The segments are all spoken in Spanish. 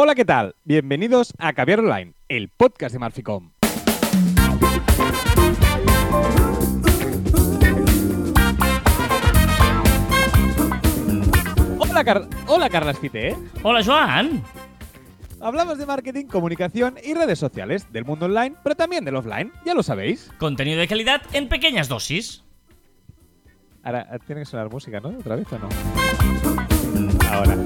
Hola, ¿qué tal? Bienvenidos a Caviar Online, el podcast de Marficom. Hola, Car Hola Carla Espite. Hola, Joan. Hablamos de marketing, comunicación y redes sociales, del mundo online, pero también del offline, ya lo sabéis. Contenido de calidad en pequeñas dosis. Ahora, tiene que sonar música, ¿no? ¿Otra vez o no? Ahora.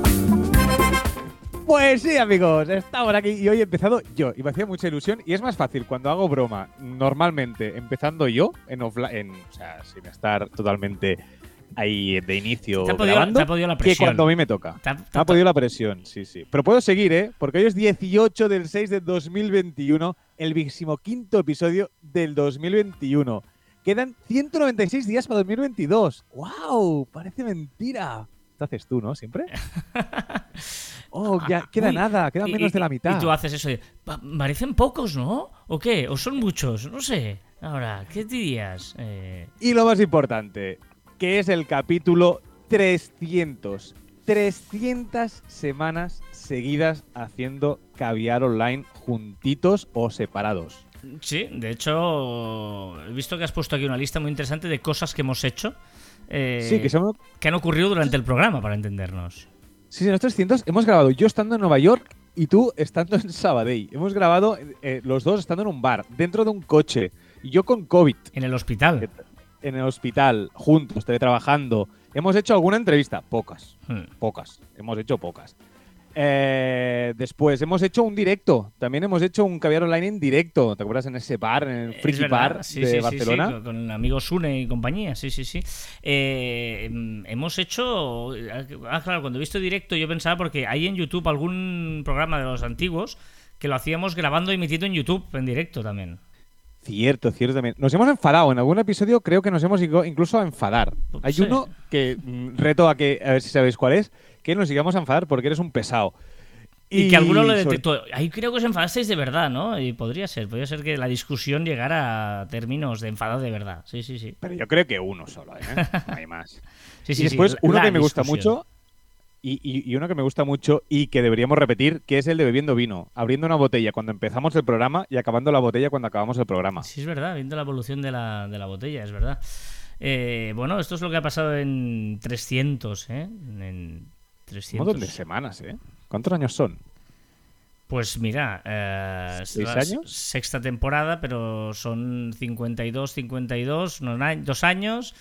Pues sí, amigos, estamos aquí y hoy he empezado yo y me hacía mucha ilusión y es más fácil cuando hago broma normalmente empezando yo en offline, o sea, sin estar totalmente ahí de inicio Te ha podido- grabando, te ha podido la que presión. cuando a mí me toca. Te ha- Me ha podido la presión, sí, sí. Pero puedo seguir, ¿eh? Porque hoy es 18 del 6 de 2021, el vigésimo-quinto episodio del 2021. Quedan 196 días para 2022. ¡Wow! Parece mentira. Te haces tú, ¿no? ¿Siempre? Oh, ya queda Uy, nada, queda menos y- de la mitad. Y tú haces eso de. "Pa- Parecen pocos, ¿no? ¿O qué? ¿O son muchos? No sé. Ahora, ¿qué dirías? Eh, Y lo más importante, que es el capítulo 300. 300 semanas seguidas haciendo caviar online juntitos o separados. sí, de hecho, he visto que has puesto aquí una lista muy interesante de cosas que hemos hecho. Eh, Sí, que somos que han ocurrido durante el programa, para entendernos. Sí, sí, en los 300 hemos grabado yo estando en Nueva York y tú estando en Sabadell. Hemos grabado eh, los dos estando en un bar, dentro de un coche, y yo con COVID, En el hospital. en el hospital, juntos, teletrabajando. Hemos hecho alguna entrevista, pocas, Hmm. pocas, hemos hecho pocas. Eh, después hemos hecho un directo, también hemos hecho un caviar online en directo, ¿te acuerdas en ese bar, en el Friki Bar sí, de sí, Barcelona? sí, con, con el amigo Sune y compañía, sí, sí, sí. Eh, hemos hecho. Ah, claro, cuando he visto directo, yo pensaba, porque hay en YouTube algún programa de los antiguos que lo hacíamos grabando y emitiendo en YouTube en directo también. Cierto, cierto también. Nos hemos enfadado. En algún episodio creo que nos hemos ido incluso a enfadar. Hay Sí. uno que mm, reto a que, a ver si sabéis cuál es, que nos sigamos a enfadar porque eres un pesado. Y, que alguno lo sobre- detectó. Ahí creo que os enfadasteis de verdad, ¿no? Y podría ser, podría ser que la discusión llegara a términos de enfado de verdad. Sí, sí, sí. Pero yo creo que uno solo, ¿eh? No hay más. Sí, y sí, después sí, uno que me gusta mucho y, y- y uno que me gusta mucho y que deberíamos repetir, que es el de bebiendo vino. Abriendo una botella cuando empezamos el programa y acabando la botella cuando acabamos el programa. Sí, es verdad, viendo la evolución de la, de la botella, es verdad. Eh, bueno, esto es lo que ha pasado en 300, ¿eh? En Un 300. montón de semanas, ¿eh? ¿Cuántos años son? Pues mira, eh, ¿Seis la años? sexta temporada, pero son 52, 52, unos a- dos años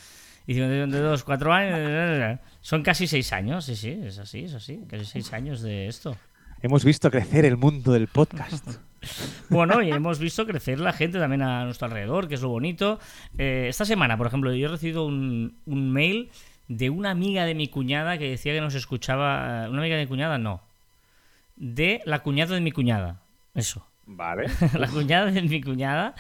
y 52, cuatro años. Son casi seis años, sí, sí, es así, es así. Casi seis años de esto. Hemos visto crecer el mundo del podcast. Bueno, y hemos visto crecer la gente también a nuestro alrededor, que es lo bonito. Eh, esta semana, por ejemplo, yo he recibido un, un mail de una amiga de mi cuñada que decía que nos escuchaba. Una amiga de mi cuñada, no. De la cuñada de mi cuñada. Eso. vale. la cuñada de mi cuñada.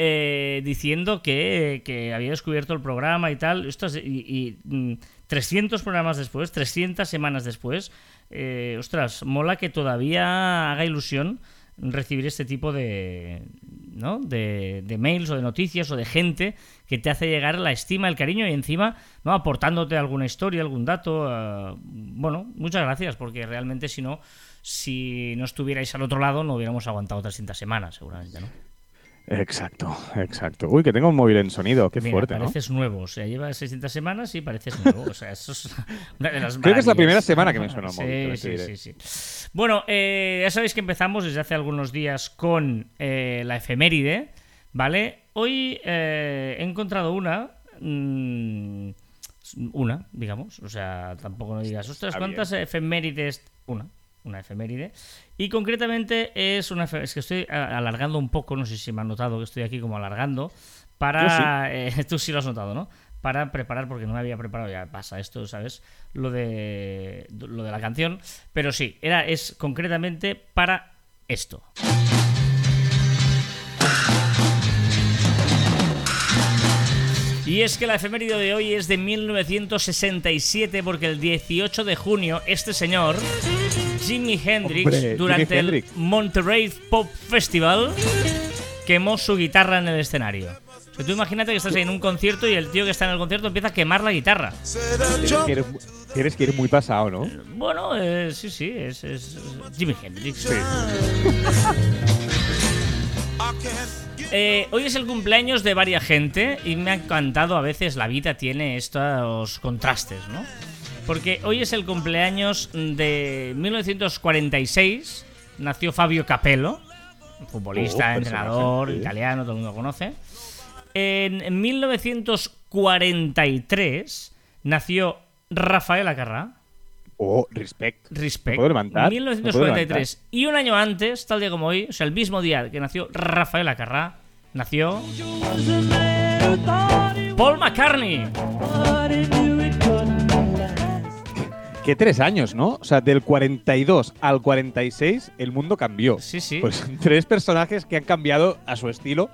eh, diciendo que, que había descubierto el programa y tal. Esto es- y, y, mm, 300 programas después, 300 semanas después. eh, ostras, mola que todavía haga ilusión recibir este tipo de, ¿no? de, de mails o de noticias o de gente que te hace llegar la estima, el cariño y encima no aportándote alguna historia, algún dato. eh, bueno, muchas gracias porque realmente si no, si no estuvierais al otro lado no hubiéramos aguantado 300 semanas seguramente, ¿no? Exacto, exacto. Uy, que tengo un móvil en sonido. Qué Mira, fuerte, ¿no? pareces nuevo, o sea, lleva 600 semanas y pareces nuevo, o sea, eso es una de las Creo que es la primera semana que me suena Sí, móvil, sí, diré. sí, sí. Bueno, eh, ya sabéis que empezamos desde hace algunos días con eh, la efeméride, ¿vale? Hoy eh, he encontrado una, mm, una, digamos, o sea, tampoco no digas, ostras, ¿cuántas efemérides? Una, una efeméride. Y concretamente es una es que estoy alargando un poco, no sé si me han notado que estoy aquí como alargando, para... eh, tú sí lo has notado, ¿no? Para preparar, porque no me había preparado, ya pasa esto, ¿sabes? Lo de, lo de la canción. Pero sí, era, es concretamente para esto. Y es que la efeméride de hoy es de 1967 porque el 18 de junio este señor, Jimi Hendrix, Hombre, Jimi durante Hendrix. el Monterey Pop Festival, quemó su guitarra en el escenario. O sea, tú imagínate que estás ahí en un concierto y el tío que está en el concierto empieza a quemar la guitarra. Tienes que ir, tienes que ir muy pasado, ¿no? Bueno, eh, sí, sí, es, es Jimi Hendrix. Eh, hoy es el cumpleaños de varias gente y me ha encantado, a veces la vida tiene estos contrastes, ¿no? Porque hoy es el cumpleaños de 1946, nació Fabio Capello, futbolista, Oh, entrenador, sí. italiano, todo el mundo conoce. En 1943 nació Rafael Acarrá. Oh, respect. Respect. puedo levantar, me puedo 1943. Y un año antes, tal día como hoy, o sea, el mismo día que nació Rafael Acarrá, nació. Paul McCartney. Que tres años, ¿no? O sea, del 42 al 46 el mundo cambió. Sí, sí. Pues tres personajes que han cambiado a su estilo,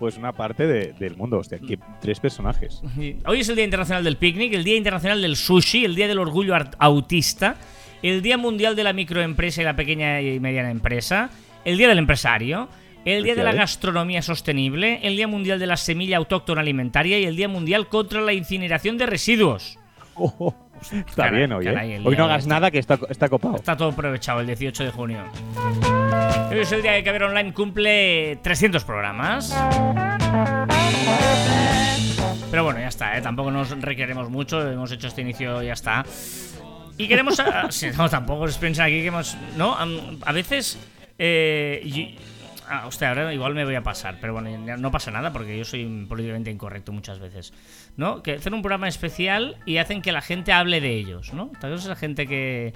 pues una parte de- del mundo. Hostia, que tres personajes. Hoy es el Día Internacional del Picnic, el Día Internacional del Sushi, el Día del Orgullo Autista, el Día Mundial de la Microempresa y la Pequeña y Mediana Empresa, el Día del Empresario, el Día de la. Gastronomía Sostenible, el Día Mundial de la Semilla Autóctona Alimentaria y el Día Mundial contra la Incineración de Residuos. Oh, oh, está Caray, bien hoy, ¿eh? caray, Hoy no de hagas este. nada que está, está copado. Está todo aprovechado el 18 de junio. Hoy es el día que Caber Online cumple 300 programas. Pero bueno, ya está, ¿eh? tampoco nos requeremos mucho. Hemos hecho este inicio y ya está. Y queremos. ah, sí, no, tampoco os piensan aquí que hemos. No, a veces. Eh, y- ah, hostia, ahora igual me voy a pasar, pero bueno, no pasa nada porque yo soy políticamente incorrecto muchas veces. ¿No? Que hacen un programa especial y hacen que la gente hable de ellos, ¿no? Tal vez es la gente que.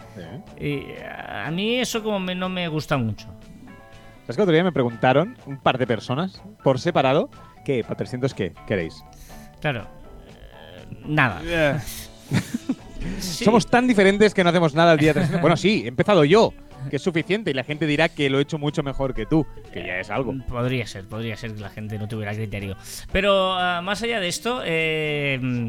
Y a mí eso como me- no me gusta mucho. ¿Sabes que otro día me preguntaron un par de personas por separado que para 300 qué queréis? Claro. eh, nada. Sí. Somos tan diferentes que no hacemos nada el día 300. bueno, sí, he empezado yo, que es suficiente y la gente dirá que lo he hecho mucho mejor que tú, que ya es algo. Podría ser, podría ser que la gente no tuviera criterio. Pero ah, más allá de esto, eh, mm,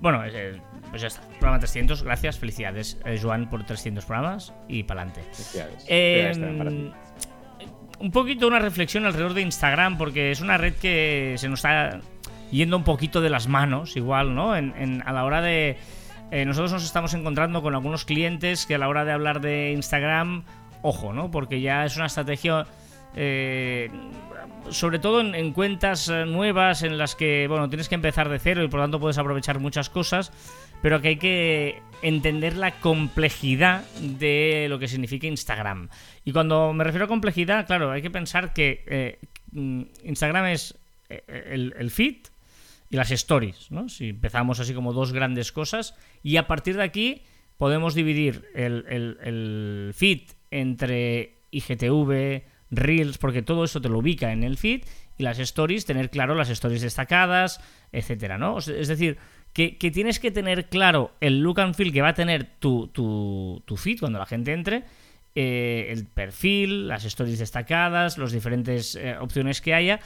bueno, eh, pues ya está. Programa 300, gracias, felicidades, eh, Joan, por 300 programas y pa'lante. Felicidades. Eh, ti. un poquito una reflexión alrededor de Instagram, porque es una red que se nos está yendo un poquito de las manos, igual, ¿no? En, en- a la hora de. eh, nosotros nos estamos encontrando con algunos clientes que a la hora de hablar de Instagram, ojo, ¿no? Porque ya es una estrategia. eh, sobre todo en, en cuentas eh, nuevas en las que, bueno, tienes que empezar de cero y por lo tanto puedes aprovechar muchas cosas, pero que hay que entender la complejidad de lo que significa Instagram. Y cuando me refiero a complejidad, claro, hay que pensar que eh, mm, Instagram es eh, el, feed y las stories, ¿no? Si empezamos así como dos grandes cosas y a partir de aquí podemos dividir el feed entre IGTV, Reels, porque todo eso te lo ubica en el feed y las stories, tener claro las stories destacadas, etcétera, ¿no? Es decir, que, que tienes que tener claro el look and feel que va a tener tu, tu, tu feed cuando la gente entre, eh, el perfil, las stories destacadas, las diferentes eh, opciones que haya,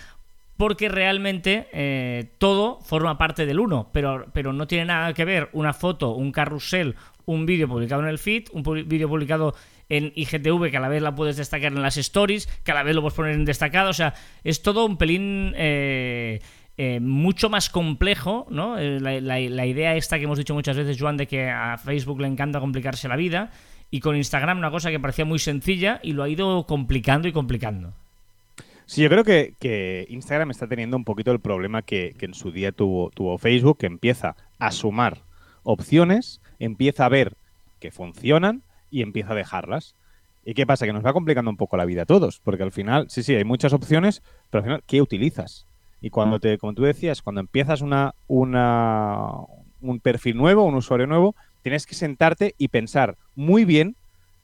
porque realmente eh, todo forma parte del uno, pero, pero no tiene nada que ver una foto, un carrusel, un vídeo publicado en el feed, un vídeo publicado en IGTV que a la vez la puedes destacar en las stories, que a la vez lo puedes poner en destacado, o sea, es todo un pelín eh, eh, mucho más complejo, ¿no? Eh, la, idea esta que hemos dicho muchas veces, Joan, de que a Facebook le encanta complicarse la vida, y con Instagram una cosa que parecía muy sencilla y lo ha ido complicando y complicando. Sí, yo creo que, que Instagram está teniendo un poquito el problema que, que en su día tuvo, tuvo Facebook, que empieza a sumar opciones, empieza a ver que funcionan y empieza a dejarlas. ¿Y qué pasa? Que nos va complicando un poco la vida a todos, porque al final, sí, sí, hay muchas opciones, pero al final, ¿qué utilizas? Y cuando te, como tú decías, cuando empiezas una, una, un perfil nuevo, un usuario nuevo, tienes que sentarte y pensar muy bien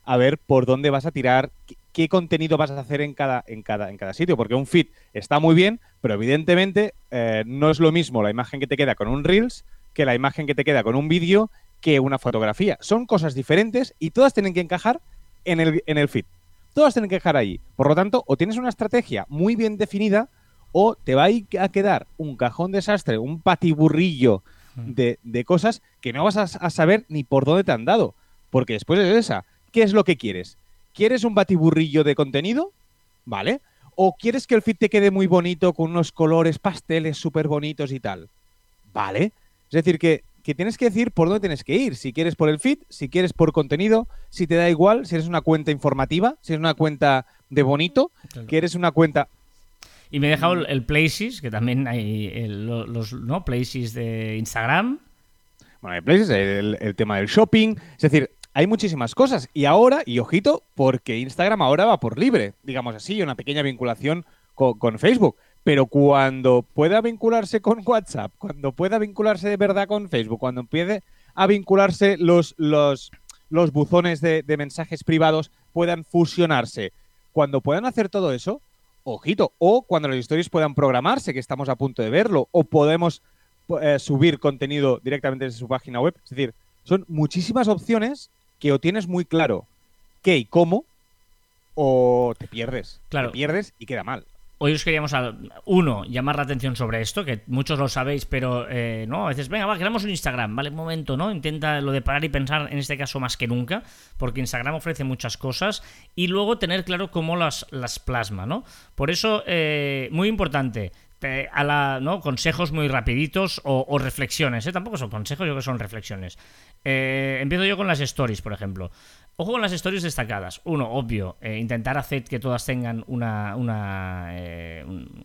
a ver por dónde vas a tirar, qué, qué contenido vas a hacer en cada, en, cada, en cada sitio, porque un feed está muy bien, pero evidentemente eh, no es lo mismo la imagen que te queda con un Reels que la imagen que te queda con un vídeo que una fotografía. Son cosas diferentes y todas tienen que encajar en el, en el feed. Todas tienen que encajar ahí. Por lo tanto, o tienes una estrategia muy bien definida o te va a quedar un cajón desastre, un patiburrillo de, de cosas que no vas a, a saber ni por dónde te han dado. Porque después es esa. ¿Qué es lo que quieres? ¿Quieres un batiburrillo de contenido? ¿Vale? o quieres que el feed te quede muy bonito con unos colores pasteles súper bonitos y tal. Vale. Es decir, que, que, tienes que decir por dónde tienes que ir. Si quieres por el feed, si quieres por contenido, si te da igual, si eres una cuenta informativa, si eres una cuenta de bonito, claro. que eres una cuenta y me he dejado el Places, que también hay el, los ¿no? Places de Instagram. Bueno, hay Places, el, el, tema del shopping. Es decir, hay muchísimas cosas. Y ahora, y ojito, porque Instagram ahora va por libre, digamos así, una pequeña vinculación con, con Facebook. Pero cuando pueda vincularse con WhatsApp, cuando pueda vincularse de verdad con Facebook, cuando empiece a vincularse los, los, los buzones de, de mensajes privados, puedan fusionarse. Cuando puedan hacer todo eso, ojito, o cuando las stories puedan programarse, que estamos a punto de verlo, o podemos eh, subir contenido directamente desde su página web. Es decir, son muchísimas opciones que o tienes muy claro qué y cómo, o te pierdes. Claro. Te pierdes y queda mal. Hoy os queríamos, uno, llamar la atención sobre esto, que muchos lo sabéis, pero eh, no, a veces, venga, va, creamos un Instagram, vale, un momento, ¿no? Intenta lo de parar y pensar, en este caso más que nunca, porque Instagram ofrece muchas cosas, y luego tener claro cómo las, las plasma, ¿no? Por eso, eh, muy importante, a la, ¿no? consejos muy rapiditos o, o reflexiones, ¿eh? tampoco son consejos, yo creo que son reflexiones. Eh, empiezo yo con las stories, por ejemplo. Ojo con las stories destacadas. Uno, obvio, eh, intentar hacer que todas tengan una, una, eh, un,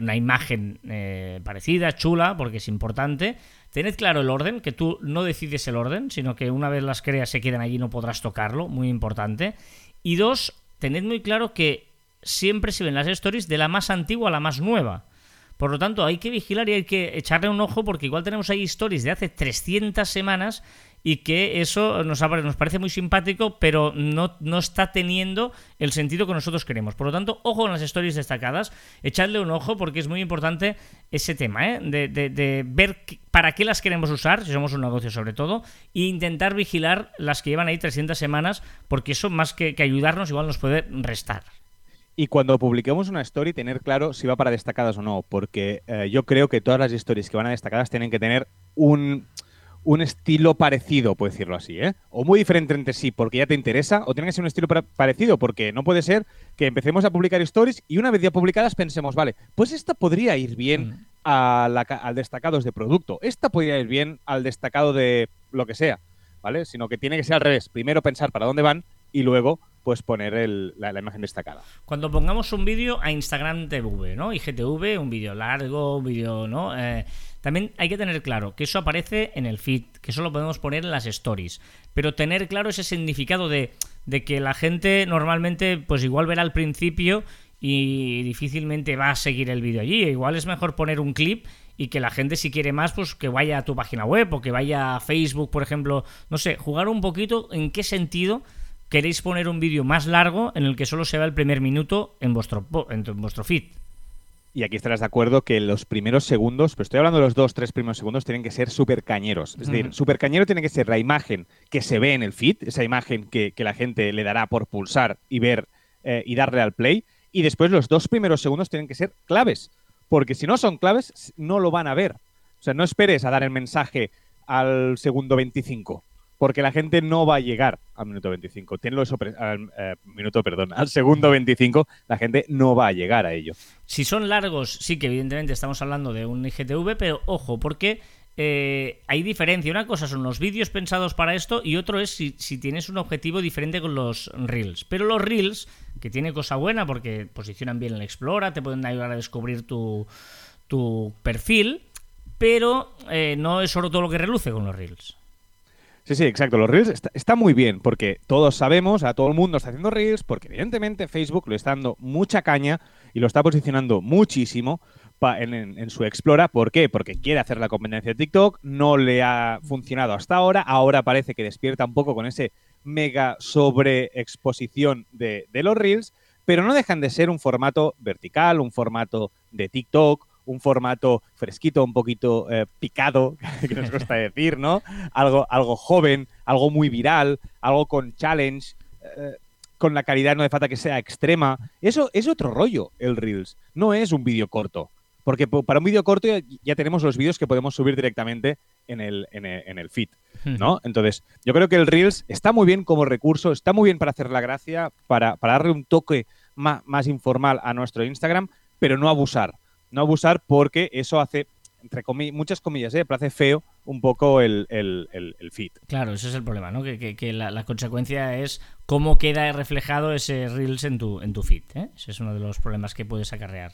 una imagen eh, parecida, chula, porque es importante. Tened claro el orden, que tú no decides el orden, sino que una vez las creas se quedan allí no podrás tocarlo, muy importante. Y dos, tened muy claro que siempre se ven las stories de la más antigua a la más nueva. Por lo tanto, hay que vigilar y hay que echarle un ojo porque igual tenemos ahí stories de hace 300 semanas y que eso nos, nos parece muy simpático, pero no, está teniendo el sentido que nosotros queremos. Por lo tanto, ojo con las stories destacadas, echadle un ojo porque es muy importante ese tema, ¿eh? de, ver para qué las queremos usar, si somos un negocio sobre todo, e intentar vigilar las que llevan ahí 300 semanas, porque eso más que, que ayudarnos igual nos puede restar. Y cuando publiquemos una story, tener claro si va para destacadas o no, porque eh, yo creo que todas las stories que van a destacadas tienen que tener un un estilo parecido, puedo decirlo así, ¿eh? O muy diferente entre sí porque ya te interesa, o tiene que ser un estilo parecido porque no puede ser que empecemos a publicar stories y una vez ya publicadas pensemos, vale, pues esta podría ir bien mm. a la, al destacados de producto, esta podría ir bien al destacado de lo que sea, ¿vale? Sino que tiene que ser al revés, primero pensar para dónde van y luego pues poner el, la, la, imagen destacada. Cuando pongamos un vídeo a Instagram TV, ¿no? IGTV, un vídeo largo, un vídeo, ¿no? Eh, también hay que tener claro que eso aparece en el feed, que eso lo podemos poner en las stories, pero tener claro ese significado de, que la gente normalmente pues igual verá al principio y difícilmente va a seguir el vídeo allí. Igual es mejor poner un clip y que la gente si quiere más pues que vaya a tu página web o que vaya a Facebook, por ejemplo, no sé, jugar un poquito en qué sentido queréis poner un vídeo más largo en el que solo se vea el primer minuto en vuestro, en vuestro feed y aquí estarás de acuerdo que los primeros segundos, pero estoy hablando de los dos, tres primeros segundos, tienen que ser súper cañeros. Es decir, súper cañero tiene que ser la imagen que se ve en el feed, esa imagen que, que la gente le dará por pulsar y ver eh, y darle al play. Y después los dos primeros segundos tienen que ser claves, porque si no son claves, no lo van a ver. O sea, no esperes a dar el mensaje al segundo 25 porque la gente no va a llegar al minuto 25. Tiene eso al eh, minuto, perdón, al segundo 25, la gente no va a llegar a ello. Si son largos, sí que evidentemente estamos hablando de un IGTV, pero ojo, porque eh, hay diferencia. Una cosa son los vídeos pensados para esto y otro es si, tienes un objetivo diferente con los Reels. Pero los Reels, que tiene cosa buena porque posicionan bien el Explora, te pueden ayudar a descubrir tu, tu perfil, pero eh, no es solo todo lo que reluce con los Reels. Sí, sí, exacto. Los Reels está, muy bien porque todos sabemos, a todo el mundo está haciendo Reels, porque evidentemente Facebook le está dando mucha caña y lo está posicionando muchísimo en, su Explora. ¿Por qué? Porque quiere hacer la competencia de TikTok, no le ha funcionado hasta ahora, ahora parece que despierta un poco con ese mega sobreexposición de, de los Reels, pero no dejan de ser un formato vertical, un formato de TikTok, un formato fresquito, un poquito eh, picado, que nos gusta decir, ¿no? Algo, algo joven, algo muy viral, algo con challenge, eh, con la calidad no de falta que sea extrema. Eso es otro rollo, el Reels. No es un vídeo corto. Porque para un vídeo corto ya, ya, tenemos los vídeos que podemos subir directamente en el, en el, en el feed, ¿no? Entonces, yo creo que el Reels está muy bien como recurso, está muy bien para hacer la gracia, para, para darle un toque más, más informal a nuestro Instagram, pero no abusar. No abusar porque eso hace, entre muchas comillas, ¿eh? pero hace feo un poco el, el, el, feed. Claro, ese es el problema, ¿no? Que, que, la, consecuencia es cómo queda reflejado ese Reels en tu, en tu feed. ¿eh? Ese es uno de los problemas que puedes acarrear.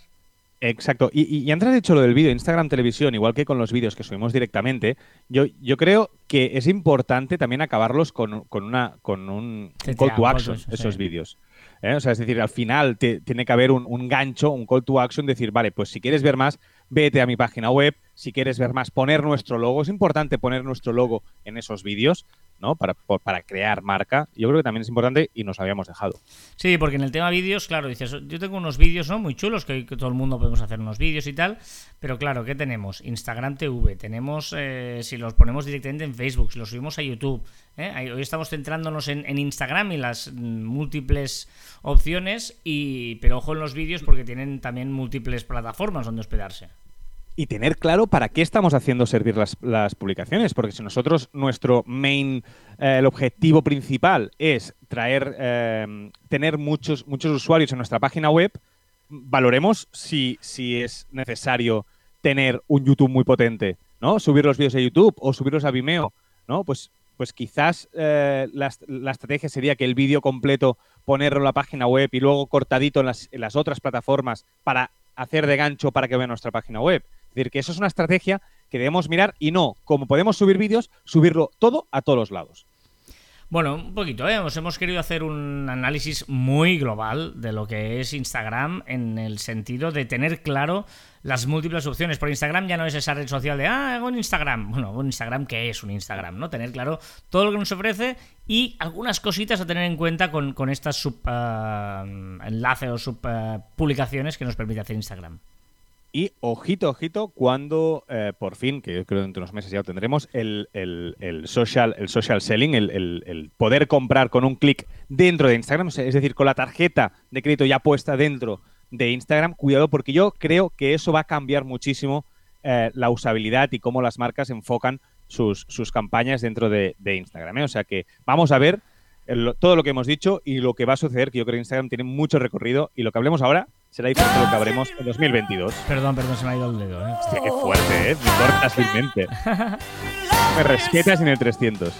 Exacto. Y, y, antes has dicho lo del vídeo, Instagram Televisión, igual que con los vídeos que subimos directamente, yo, yo creo que es importante también acabarlos con, con una, con un, call to action, esos vídeos. ¿Eh? O sea, es decir, al final tiene que haber un, un, gancho, un call to action, decir, vale, pues si quieres ver más, vete a mi página web. Si quieres ver más, poner nuestro logo. Es importante poner nuestro logo en esos vídeos. ¿No? Para, para crear marca, yo creo que también es importante y nos habíamos dejado. Sí, porque en el tema vídeos, claro, dices, yo tengo unos vídeos ¿no? muy chulos, que, todo el mundo podemos hacer unos vídeos y tal, pero claro, ¿qué tenemos? Instagram TV, tenemos, eh, si los ponemos directamente en Facebook, si los subimos a YouTube, ¿eh? hoy estamos centrándonos en, en, Instagram y las múltiples opciones, y pero ojo en los vídeos porque tienen también múltiples plataformas donde hospedarse y tener claro para qué estamos haciendo servir las, publicaciones, porque si nosotros nuestro main, eh, el objetivo principal es traer, eh, tener muchos, muchos usuarios en nuestra página web, valoremos si, si es necesario tener un YouTube muy potente, ¿no? Subir los vídeos a YouTube o subirlos a Vimeo, ¿no? Pues, pues quizás eh, la, estrategia sería que el vídeo completo ponerlo en la página web y luego cortadito en las, en las otras plataformas para hacer de gancho para que vean nuestra página web. Es decir, que eso es una estrategia que debemos mirar y no, como podemos subir vídeos, subirlo todo a todos los lados. Bueno, un poquito, ¿eh? hemos querido hacer un análisis muy global de lo que es Instagram en el sentido de tener claro las múltiples opciones. Por Instagram ya no es esa red social de, ah, hago un Instagram. Bueno, un Instagram, ¿qué es un Instagram? ¿no? Tener claro todo lo que nos ofrece y algunas cositas a tener en cuenta con, estas sub, eh, enlaces o sub eh, publicaciones que nos permite hacer Instagram. Y ojito, ojito, cuando eh, por fin, que yo creo dentro de unos meses ya lo tendremos, el, social, el social selling, el, poder comprar con un clic dentro de Instagram, es decir, con la tarjeta de crédito ya puesta dentro de Instagram, cuidado porque yo creo que eso va a cambiar muchísimo eh, la usabilidad y cómo las marcas enfocan sus, campañas dentro de, Instagram. ¿eh? O sea que vamos a ver todo lo que hemos dicho y lo que va a suceder, que yo creo que Instagram tiene mucho recorrido y lo que hablemos ahora será diferente lo que habremos en 2022. Perdón, perdón, se me ha ido el dedo. ¿eh? Hostia, qué fuerte, ¿eh? Me cortas vilmente. me respetas en el 300.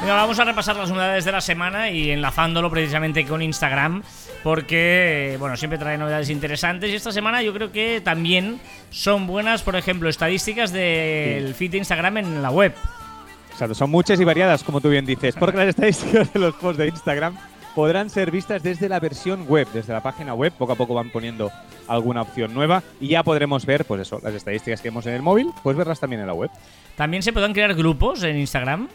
Venga, vamos a repasar las novedades de la semana y enlazándolo precisamente con Instagram, porque, bueno, siempre trae novedades interesantes y esta semana yo creo que también son buenas, por ejemplo, estadísticas del feed de Instagram en la web son muchas y variadas, como tú bien dices, porque las estadísticas de los posts de Instagram podrán ser vistas desde la versión web, desde la página web. Poco a poco van poniendo alguna opción nueva y ya podremos ver, pues eso, las estadísticas que vemos en el móvil, pues verlas también en la web. También se pueden crear grupos en Instagram.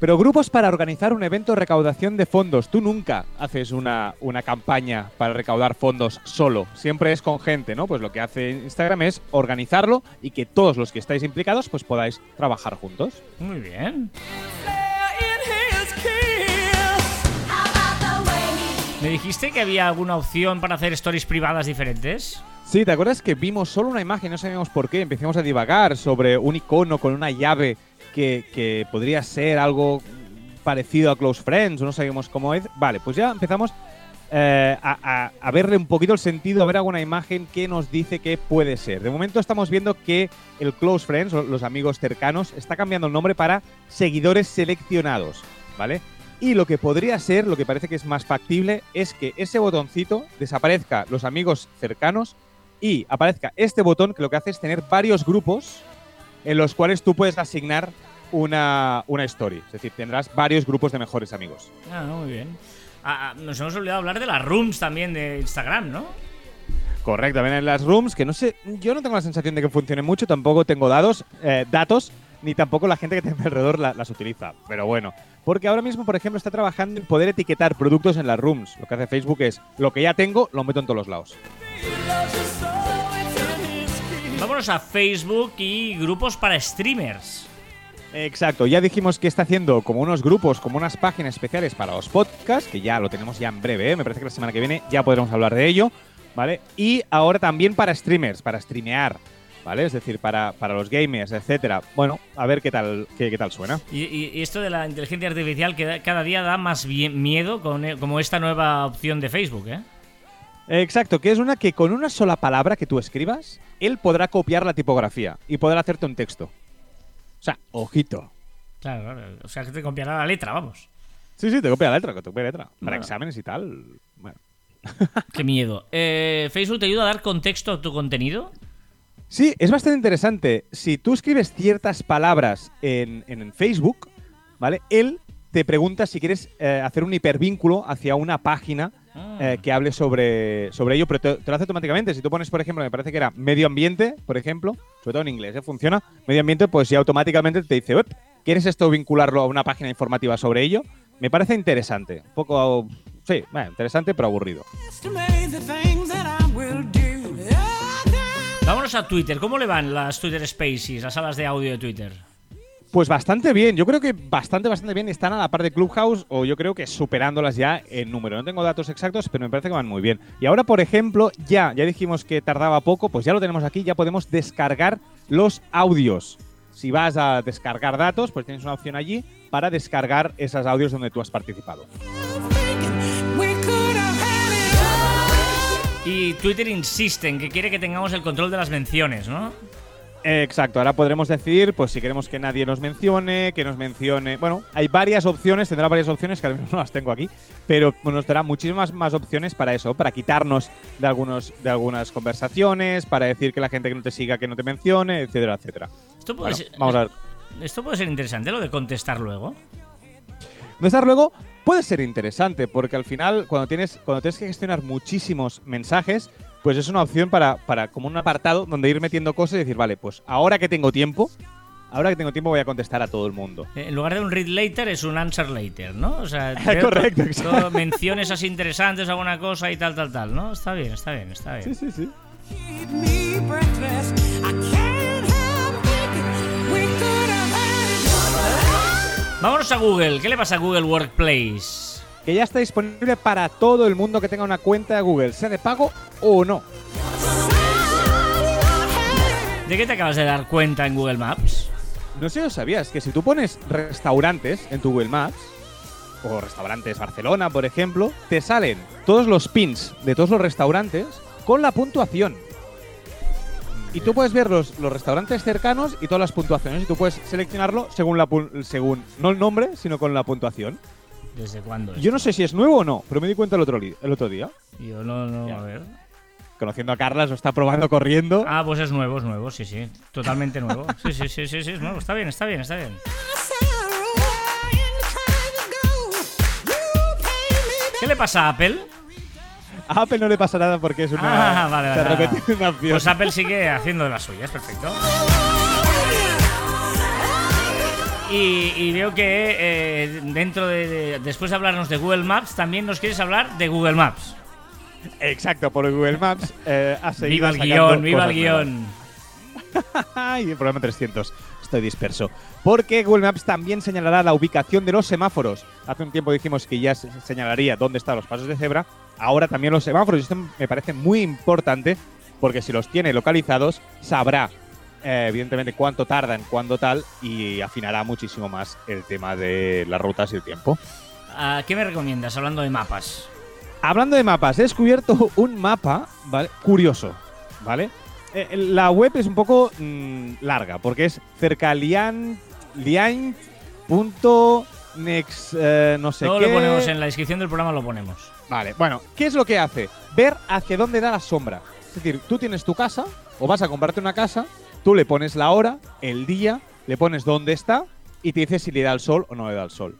Pero grupos para organizar un evento de recaudación de fondos. Tú nunca haces una, una campaña para recaudar fondos solo. Siempre es con gente, ¿no? Pues lo que hace Instagram es organizarlo y que todos los que estáis implicados pues podáis trabajar juntos. Muy bien. ¿Me dijiste que había alguna opción para hacer stories privadas diferentes? Sí, ¿te acuerdas que vimos solo una imagen, no sabíamos por qué, empezamos a divagar sobre un icono con una llave que, podría ser algo parecido a Close Friends, no sabemos cómo es. Vale, pues ya empezamos eh, a, verle un poquito el sentido, a ver alguna imagen que nos dice que puede ser. De momento estamos viendo que el Close Friends, los amigos cercanos, está cambiando el nombre para seguidores seleccionados, ¿vale? Y lo que podría ser, lo que parece que es más factible, es que ese botoncito desaparezca los amigos cercanos y aparezca este botón que lo que hace es tener varios grupos en los cuales tú puedes asignar una, una story. Es decir, tendrás varios grupos de mejores amigos. Ah, muy bien. Ah, ah, nos hemos olvidado hablar de las rooms también de Instagram, ¿no? Correcto, también en las rooms, que no sé, yo no tengo la sensación de que funcionen mucho, tampoco tengo datos, eh, datos, ni tampoco la gente que tiene alrededor las utiliza. Pero bueno, porque ahora mismo, por ejemplo, está trabajando en poder etiquetar productos en las rooms. Lo que hace Facebook es, lo que ya tengo, lo meto en todos los lados. Vámonos a Facebook y grupos para streamers. Exacto, ya dijimos que está haciendo como unos grupos, como unas páginas especiales para los podcasts, que ya lo tenemos ya en breve, ¿eh? me parece que la semana que viene ya podremos hablar de ello, ¿vale? Y ahora también para streamers, para streamear. ¿vale? Es decir, para, para los gamers, etcétera. Bueno, a ver qué tal, qué, qué tal suena. Y, esto de la inteligencia artificial que da- cada día da más bien- miedo con, eh, como esta nueva opción de Facebook, ¿eh? Exacto, que es una que con una sola palabra que tú escribas, él podrá copiar la tipografía y podrá hacerte un texto. O sea, ojito. Claro, claro. O sea, que te copiará la letra, vamos. Sí, sí, te copia la letra, que te copia la letra. Para Bueno. exámenes y tal. Bueno. Qué miedo. Eh, ¿Facebook te ayuda a dar contexto a tu contenido? Sí, es bastante interesante. Si tú escribes ciertas palabras en, en Facebook, ¿vale? Él te pregunta si quieres eh, hacer un hipervínculo hacia una página Ah. eh, que hable sobre, sobre ello, pero te, te lo hace automáticamente. Si tú pones, por ejemplo, me parece que era medio ambiente, por ejemplo, sobre todo en inglés, ¿eh? funciona, medio ambiente, pues ya automáticamente te dice, "Uep, ¿quieres esto vincularlo a una página informativa sobre ello? Me parece interesante. Un poco, sí, bueno, interesante, pero aburrido. Vámonos a Twitter. ¿Cómo le van las Twitter Spaces, las salas de audio de Twitter? Pues bastante bien, yo creo que bastante, bastante bien. Están a la par de Clubhouse o yo creo que superándolas ya en número. No tengo datos exactos, pero me parece que van muy bien. Y ahora, por ejemplo, ya, ya dijimos que tardaba poco, pues ya lo tenemos aquí, ya podemos descargar los audios. Si vas a descargar datos, pues tienes una opción allí para descargar esos audios donde tú has participado. Y Twitter insiste en que quiere que tengamos el control de las menciones, ¿no? Exacto, ahora podremos decir, pues si queremos que nadie nos mencione, que nos mencione. Bueno, hay varias opciones, tendrá varias opciones, que ahora mismo no las tengo aquí, pero nos dará muchísimas más opciones para eso, para quitarnos de, algunos, de algunas conversaciones, para decir que la gente que no te siga, que no te mencione, etcétera, etcétera. Esto puede, Bueno, ser, vamos a ver. esto puede ser interesante, lo de contestar luego. Contestar luego puede ser interesante, porque al final, cuando tienes, cuando tienes que gestionar muchísimos mensajes, pues es una opción para, para como un apartado donde ir metiendo cosas y decir, vale, pues ahora que tengo tiempo, ahora que tengo tiempo voy a contestar a todo el mundo. Eh, En lugar de un read later es un answer later, ¿no? O sea, Correcto, to- exacto. to- menciones así interesantes, alguna cosa y tal, tal, tal, ¿no? Está bien, está bien, está bien. Sí, sí, sí. Vámonos a Google. ¿Qué le pasa a Google Workplace? Que ya está disponible para todo el mundo que tenga una cuenta de Google, sea de pago o no. ¿De qué te acabas de dar cuenta en Google Maps? No sé si lo sabías, que si tú pones restaurantes en tu Google Maps, o restaurantes Barcelona, por ejemplo, te salen todos los pins de todos los restaurantes con la puntuación. Y tú puedes ver los, los restaurantes cercanos y todas las puntuaciones. Y tú puedes seleccionarlo según la según no el nombre, sino con la puntuación. ¿Desde cuándo? es? Yo no sé si es nuevo o no, pero me di cuenta el otro, el otro día. Yo no, no, Ya. a ver. Conociendo a Carla, lo está probando corriendo. Ah, pues es nuevo, es nuevo, sí, sí. Totalmente nuevo. Sí, sí, sí, sí, sí, es nuevo. Está bien, está bien, está bien. ¿Qué le pasa a Apple? A Apple no le pasa nada porque es una. Ah, vale, se vale. una. Pues Apple sigue haciendo de las suyas, perfecto. Y, y veo que eh, dentro de, de- Después de hablarnos de Google Maps, también nos quieres hablar de Google Maps. Exacto, por Google Maps eh, ha seguido Viva el guion, viva el guion. Ay, el programa 300. Estoy disperso. Porque Google Maps también señalará la ubicación de los semáforos. Hace un tiempo dijimos que ya se señalaría dónde están los pasos de cebra. Ahora también los semáforos. Y esto me parece muy importante porque si los tiene localizados, sabrá eh, evidentemente cuánto tardan, cuándo tal, y afinará muchísimo más el tema de las rutas y el tiempo. ¿Qué me recomiendas hablando de mapas? Hablando de mapas, he descubierto un mapa, ¿vale? Curioso, ¿vale? Eh, la web es un poco mm, larga, porque es cercalian lian punto next, eh, no sé Todo qué. lo ponemos en la descripción del programa, lo ponemos. Vale, bueno, ¿qué es lo que hace? Ver hacia dónde da la sombra. Es decir, tú tienes tu casa, o vas a comprarte una casa, tú le pones la hora, el día, le pones dónde está, y te dice si le da el sol o no le da el sol.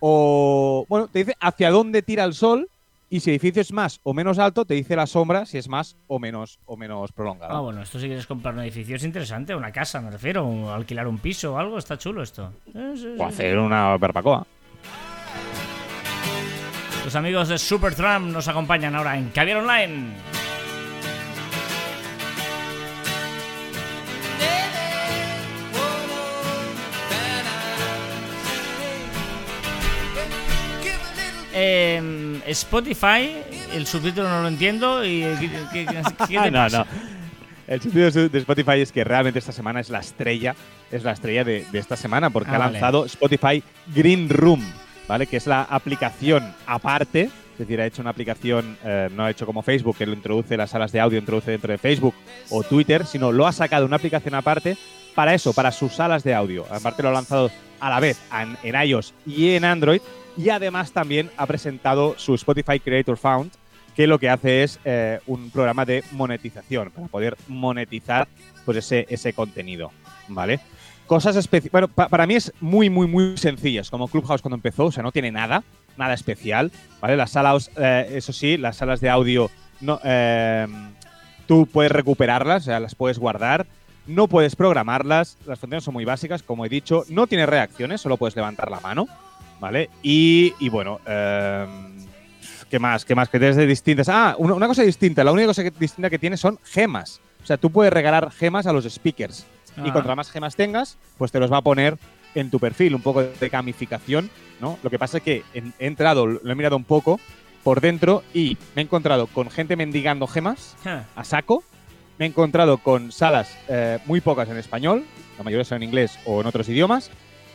O, bueno, te dice hacia dónde tira el sol, y si el edificio es más o menos alto, te dice la sombra si es más o menos, o menos prolongada. Ah, bueno, esto si quieres comprar un edificio es interesante, una casa, me refiero, o alquilar un piso o algo, está chulo esto. O hacer una barbacoa. Los amigos de Supertram nos acompañan ahora en Caviar Online. Eh, Spotify, el subtítulo no lo entiendo y ¿qué, qué- qué- qué te Ah, no, no. El sentido de Spotify es que realmente esta semana es la estrella, es la estrella de, de esta semana, porque Ah, ha vale. lanzado Spotify Green Room, ¿vale? Que es la aplicación aparte, es decir, ha hecho una aplicación, eh, no ha hecho como Facebook, que lo introduce las salas de audio, introduce dentro de Facebook o Twitter, sino lo ha sacado una aplicación aparte para eso, para sus salas de audio. Aparte lo ha lanzado a la vez en, en iOS y en Android, y además también ha presentado su Spotify Creator Found, que lo que hace es eh, un programa de monetización para poder monetizar pues ese, ese contenido, ¿vale? Cosas especiales. Bueno, pa- para mí es muy, muy, muy sencillas, como Clubhouse cuando empezó, o sea, no tiene nada, nada especial, ¿vale? Las salas, eh, eso sí, las salas de audio, no, eh, tú puedes recuperarlas, o sea, las puedes guardar, no puedes programarlas, las funciones son muy básicas, como he dicho, no tiene reacciones, solo puedes levantar la mano, ¿vale? Y, y bueno, eh, ¿qué más? ¿Qué más? Que tienes de distintas. Ah, una, una cosa distinta, la única cosa que- distinta que tiene son gemas. O sea, tú puedes regalar gemas a los speakers. Y Ah. contra más gemas tengas, pues te los va a poner en tu perfil, un poco de gamificación, ¿no? Lo que pasa es que en- he entrado, lo he mirado un poco por dentro y me he encontrado con gente mendigando gemas Ja. a saco. Me he encontrado con salas eh, muy pocas en español, la mayoría son en inglés o en otros idiomas.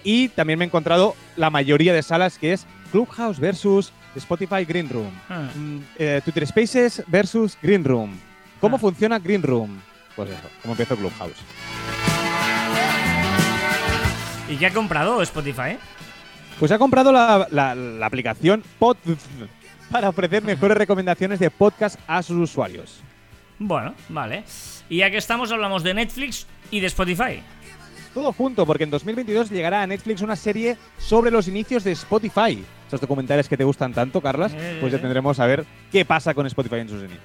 Y también me he encontrado la mayoría de salas que es Clubhouse versus Spotify Green Room. Ah. Mm, eh, Twitter Spaces versus Green Room. ¿Cómo Ah. funciona Green Room? Pues eso, como empezó Clubhouse. ¿Y qué ha comprado Spotify? Pues ha comprado la, la- la aplicación Pod para ofrecer mejores recomendaciones de podcast a sus usuarios. Bueno, vale. Y ya que estamos, hablamos de Netflix y de Spotify. Todo junto, porque en 2022 llegará a Netflix una serie sobre los inicios de Spotify. Esos documentales que te gustan tanto, Carlas, Eh, pues ya eh. tendremos a ver qué pasa con Spotify en sus inicios.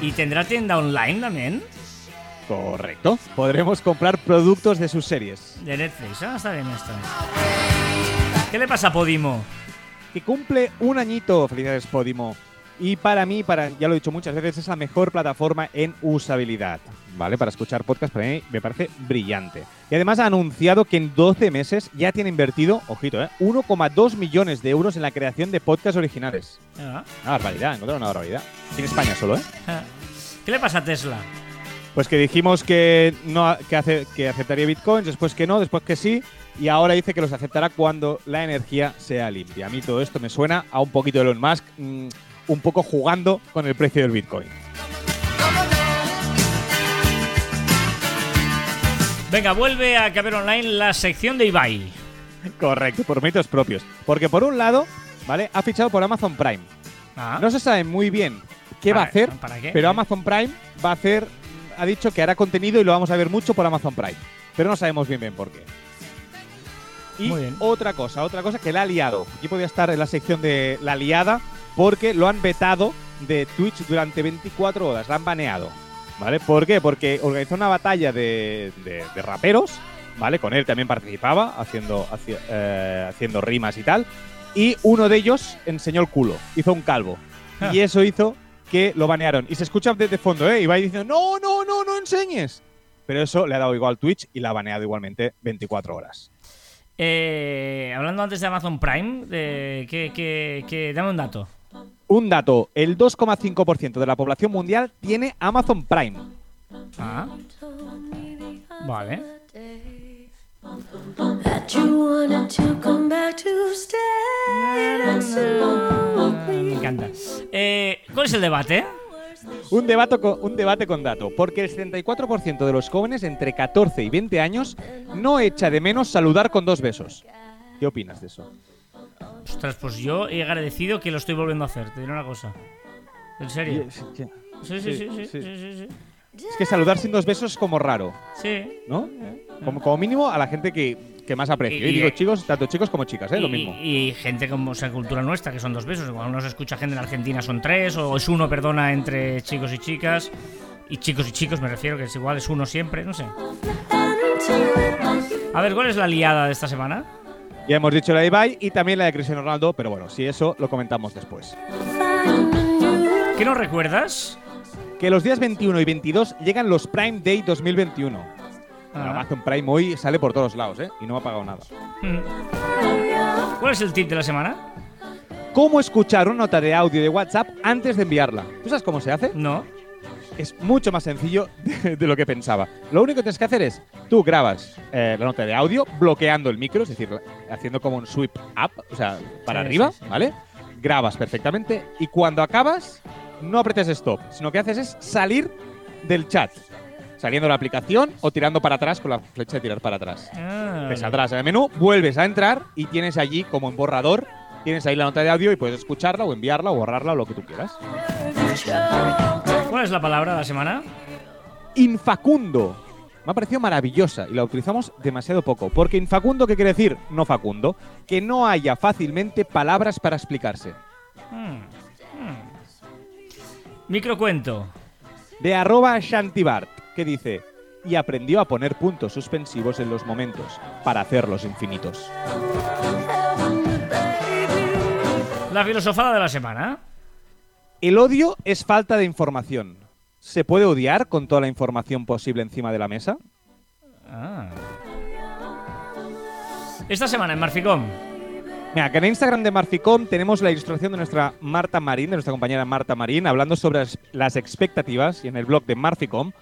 ¿Y tendrá tienda online también? Correcto. Podremos comprar productos de sus series. De Netflix. Ah, está bien esto. ¿Qué le pasa a Podimo? que cumple un añito. Felicidades, Podimo. Y para mí, para, ya lo he dicho muchas veces, es la mejor plataforma en usabilidad. ¿Vale? Para escuchar podcast, para mí me parece brillante. Y además ha anunciado que en 12 meses ya tiene invertido, ojito, ¿eh? 1,2 millones de euros en la creación de podcasts originales. Ah, Una barbaridad, encontrar una barbaridad. En España solo, ¿eh? ah. ¿Qué le pasa a Tesla? Pues que dijimos que no que, hace, que aceptaría bitcoins, después que no, después que sí, y ahora dice que los aceptará cuando la energía sea limpia. A mí todo esto me suena a un poquito de Elon Musk, mm, un poco jugando con el precio del bitcoin. Venga, vuelve a caber online la sección de Ibai. Correcto, por méritos propios. Porque por un lado, ¿vale? Ha fichado por Amazon Prime. Ah, No se sabe muy bien qué va a hacer, ¿para qué? pero Amazon Prime va a hacer, ha dicho que hará contenido y lo vamos a ver mucho por Amazon Prime. Pero no sabemos bien bien por qué. Y otra cosa, otra cosa que la ha liado. Aquí podría estar en la sección de la liada porque lo han vetado de Twitch durante 24 horas, la han baneado. ¿Vale? ¿Por qué? Porque organizó una batalla de, de- de raperos, ¿vale? Con él también participaba, haciendo, haci- eh, haciendo rimas y tal. Y uno de ellos enseñó el culo, hizo un calvo. Ah. Y eso hizo que lo banearon. Y se escucha desde fondo, ¿eh? Y va diciendo, no, no, no, no enseñes. Pero eso le ha dado igual Twitch y la ha baneado igualmente 24 horas. eh, hablando antes de Amazon Prime, de, que, que- que- dame un dato. Un dato, el 2,5% de la población mundial tiene Amazon Prime. Ah, vale. Me encanta. Eh, ¿Cuál es el debate? Un debate, con, un debate con dato, porque el 74% de los jóvenes entre 14 y 20 años no echa de menos saludar con dos besos. ¿Qué opinas de eso? Ostras, pues yo he agradecido que lo estoy volviendo a hacer. Te diré una cosa. ¿En serio? Es Sí, sí, sí, sí, sí, sí, sí. que saludar sin dos besos es como raro, Sí. ¿no? Como, como mínimo a la gente que, que más aprecio. Y- Y, digo chicos, tanto chicos como chicas, ¿eh? Lo Y- mismo. Y, gente como esa cultura nuestra, que son dos besos. Igual uno se escucha gente en Argentina, son tres, o es uno, perdona, entre chicos y chicas. Y chicos y chicos, me refiero, que es igual, es uno siempre, no sé. A ver, ¿cuál es la liada de esta semana? Ya hemos dicho la de Ibai y también la de Cristiano Ronaldo, pero bueno, si eso lo comentamos después. ¿Qué nos recuerdas? Que los días 21 y 22 llegan los Prime Day 2021. Ah. Amazon Prime hoy sale por todos lados, ¿eh? Y no me ha pagado nada. Mm. ¿Cuál es el tip de la semana? ¿Cómo escuchar una nota de audio de WhatsApp antes de enviarla? ¿Tú sabes cómo se hace? No. Es mucho más sencillo de, de lo que pensaba. Lo único que tienes que hacer es, tú grabas eh, la nota de audio bloqueando el micro, es decir, haciendo como un sweep up, o sea, para Sí, arriba, sí, sí. ¿vale? Grabas perfectamente y cuando acabas, no apretes stop, sino que haces es salir del chat. Saliendo de la aplicación o tirando para atrás con la flecha de tirar para atrás. Ah, Te vale. saldrás en el menú, vuelves a entrar y tienes allí como en borrador, tienes ahí la nota de audio y puedes escucharla o enviarla o borrarla o lo que tú quieras. ¿Cuál es la palabra de la semana? Infacundo. Me ha parecido maravillosa y la utilizamos demasiado poco. Porque infacundo, ¿qué quiere decir? No facundo. Que no haya fácilmente palabras para explicarse. Hmm, hmm. Microcuento. De arroba Shantibart, que dice, y aprendió a poner puntos suspensivos en los momentos, para hacerlos infinitos. La filosofada de la semana. El odio es falta de información. ¿Se puede odiar con toda la información posible encima de la mesa? Ah. Esta semana en Marficom. Mira, que en Instagram de Marficom tenemos la ilustración de nuestra Marta Marín, de nuestra compañera Marta Marín, hablando sobre las- expectativas y en el blog de Marficom,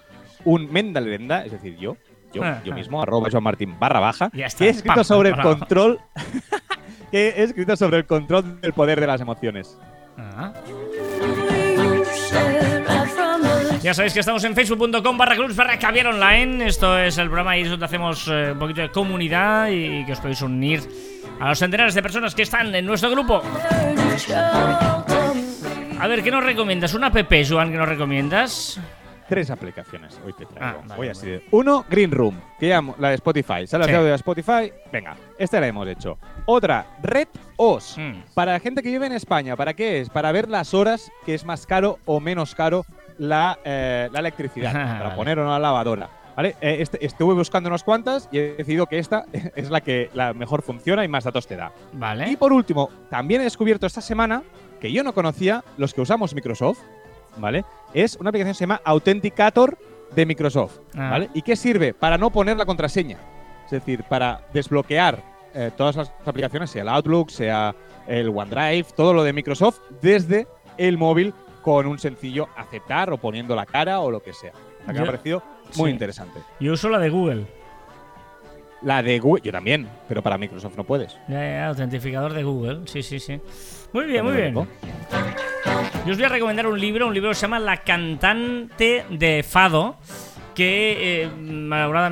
un Mendalenda, es decir, yo, yo, Ah, yo ah. mismo, arroba Joan Martín barra baja, Ya está, que he escrito pam, sobre el pam, control, que he escrito sobre el control del poder de las emociones. Ah. Ya sabéis que estamos en facebook.com barra clubs barra caviar online. Esto es el programa ahí es donde hacemos eh, un poquito de comunidad y que os podéis unir a los centenares de personas que están en nuestro grupo. A ver, ¿qué nos recomiendas? ¿Una app, Joan, que nos recomiendas? Tres aplicaciones hoy te traigo. Ah, vale, Hoy así de- Uno, Green Room, que ya mo- la de Spotify. ¿Sabes Sí. la de Spotify? Venga, esta la hemos hecho. Otra, Red OS. Hmm. Para la gente que vive en España, ¿para qué es? Para ver las horas que es más caro o menos caro la, eh, la electricidad. para Vale. poner la lavadora. ¿Vale? Eh, este- estuve buscando unas cuantas y he decidido que esta es la que la mejor funciona y más datos te da. Y por último, también he descubierto esta semana que yo no conocía, los que usamos Microsoft, ¿vale? Es una aplicación que se llama Authenticator de Microsoft, Ah. ¿vale? ¿Y qué sirve? Para no poner la contraseña. Es decir, para desbloquear eh, todas las aplicaciones, sea el Outlook, sea el OneDrive, todo lo de Microsoft, desde el móvil con un sencillo aceptar o poniendo la cara o lo que sea. O sea, que me Yo- ha parecido muy sí. interesante. Yo uso la de Google. La de Google, yo también, pero para Microsoft no puedes. Ya, ya, autentificador de Google. Sí, sí, sí. Muy bien, muy bien. Yo os voy a recomendar un libro, un libro que se llama La cantante de Fado, que eh, malabra-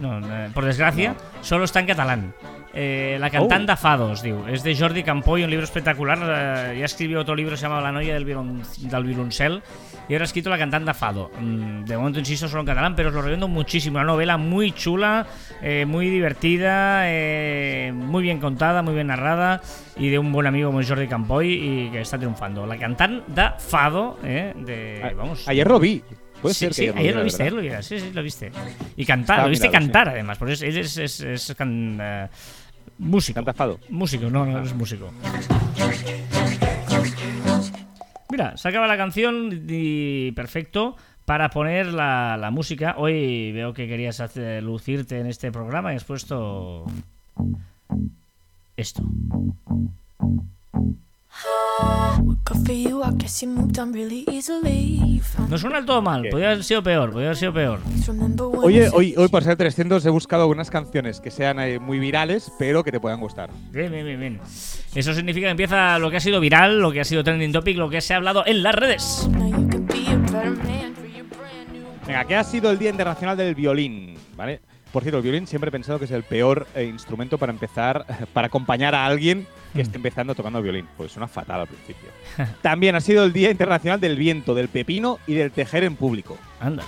no, eh, por desgracia, solo está en catalán. Eh, la cantant Oh. de Fado, es diu. És de Jordi Campoy, un libro espectacular. Eh, ya escribió otro libro, se llama La noia del, violon, del violoncel. Y ahora ha escrito La cantante de Fado. Mm, De momento, insisto, solo en catalán, pero os lo recomiendo muchísimo. Una novela muy chula, eh, muy divertida, eh, muy bien contada, muy bien narrada y de un buen amigo como es Jordi Campoy y que está triunfando. La cantante de Fado, eh, de, vamos, Ayer lo vi. Puede Sí, ser sí, ayer, ayer lo lo vi, viste, ayer lo viste, sí, sí, lo viste. Y cantar, Ah, lo viste míralo, sí. cantar además, por eso él es, es, es can- eh, músico. Canta Fado. Músico, no, no es músico. Mira, se acaba la canción y perfecto para poner la, la música. Hoy veo que querías hacer- lucirte en este programa y has puesto esto. No suena del todo mal, ¿Qué? podría haber sido peor, podría haber sido peor. Oye, hoy, hoy por ser 300 he buscado algunas canciones que sean eh, muy virales, pero que te puedan gustar. Bien, bien, bien, bien. Eso significa que empieza lo que ha sido viral, lo que ha sido trending topic, lo que se ha hablado en las redes. Venga, que ha sido el Día Internacional del Violín, ¿vale? Por cierto, el violín siempre he pensado que es el peor eh, instrumento para empezar, para acompañar a alguien que esté empezando tocando violín, pues suena fatal al principio. También ha sido el Día Internacional del Viento, del Pepino y del Tejer en Público. Anda.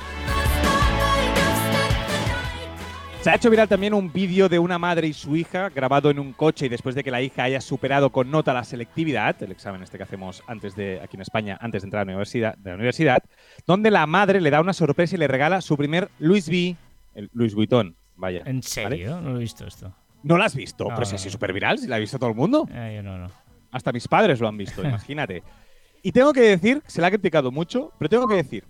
Se ha hecho viral también un vídeo de una madre y su hija grabado en un coche y después de que la hija haya superado con nota la selectividad, el examen este que hacemos antes de aquí en España, antes de entrar a la universidad, de la universidad, donde la madre le da una sorpresa y le regala su primer Louis V, el Louis Vuitton, vaya. ¿En ¿vale? serio? No lo he visto esto. ¿No la has visto? No, Pero si no, es no. súper viral, si la ha visto todo el mundo. Eh, yo no, no. Hasta mis padres lo han visto, imagínate. Y tengo que decir, se la ha criticado mucho, pero tengo que decir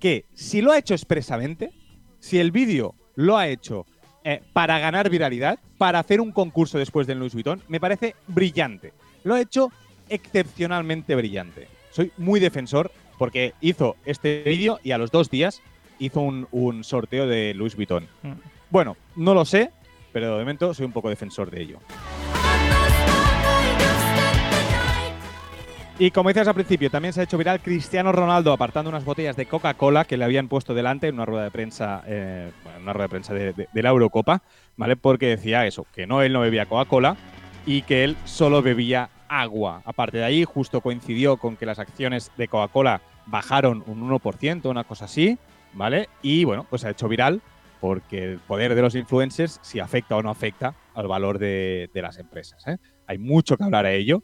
que si lo ha hecho expresamente, si el vídeo lo ha hecho eh, para ganar viralidad, para hacer un concurso después del Louis Vuitton, me parece brillante. Lo ha hecho excepcionalmente brillante. Soy muy defensor porque hizo este vídeo y a los dos días hizo un, un sorteo de Louis Vuitton. Mm. Bueno, no lo sé, pero de momento soy un poco defensor de ello. Y como decías al principio, también se ha hecho viral Cristiano Ronaldo apartando unas botellas de Coca-Cola que le habían puesto delante en una rueda de prensa, eh, una rueda de prensa de la Eurocopa, ¿vale? Porque decía eso, que no, él no bebía Coca-Cola y que él solo bebía agua. Aparte de ahí, justo coincidió con que las acciones de Coca-Cola bajaron un 1%, una cosa así, ¿vale? Y bueno, pues se ha hecho viral porque el poder de los influencers si afecta o no afecta al valor de, de las empresas. ¿eh? Hay mucho que hablar a ello,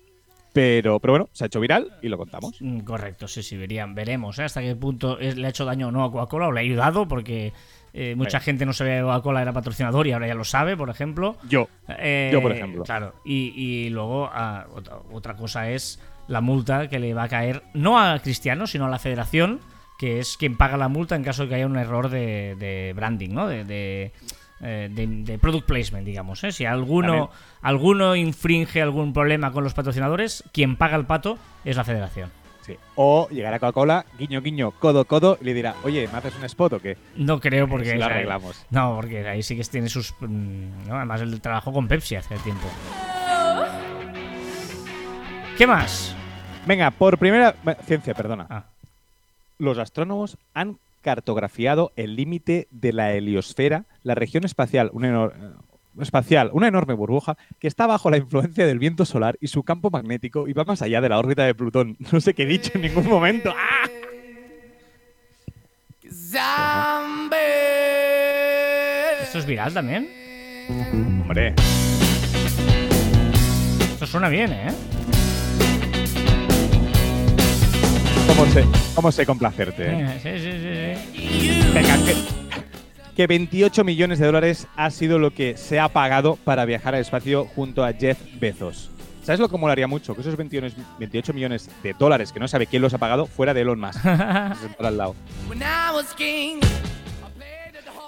pero, pero bueno, se ha hecho viral y lo contamos. Mm, Correcto, sí, sí, verían, veremos ¿eh? hasta qué punto es- le ha hecho daño o no a Coca-Cola o le ha ayudado, porque eh, mucha Sí. gente no sabía que Coca-Cola era patrocinador y ahora ya lo sabe, por ejemplo. Yo, Eh, Yo, por ejemplo. Claro, y, y luego ah, otra, otra cosa es la multa que le va a caer, no a Cristiano, sino a la federación, que es quien paga la multa en caso de que haya un error de, de branding, ¿no? De, de, eh, de- de product placement, digamos. ¿eh? Si alguno, alguno infringe algún problema con los patrocinadores, quien paga el pato es la federación. sí. O llegará Coca-Cola, guiño, guiño, codo, codo, y le dirá, oye, ¿me haces un spot o qué? No creo porque... Si lo arreglamos. No, porque ahí sí que tiene sus... mm, ¿no? Además, el trabajo con Pepsi hace tiempo. ¿Qué más? Venga, por primera... Ciencia, perdona. Ah, Los astrónomos han cartografiado el límite de la heliosfera, la región espacial, una, enor- eh, espacial, una enorme burbuja que está bajo la influencia del viento solar y su campo magnético y va más allá de la órbita de Plutón. No sé qué he dicho en ningún momento. ¡Ah! ¿Esto es viral también? Hombre, Esto suena bien, ¿eh? ¿Cómo sé, cómo sé complacerte? eh? Sí, sí, sí, sí. Venga, que, que 28 millones de dólares ha sido lo que se ha pagado para viajar al espacio junto a Jeff Bezos. ¿Sabes lo que molaría mucho? Que esos 21 28 millones de dólares que no sabe quién los ha pagado fuera de Elon Musk. Al lado.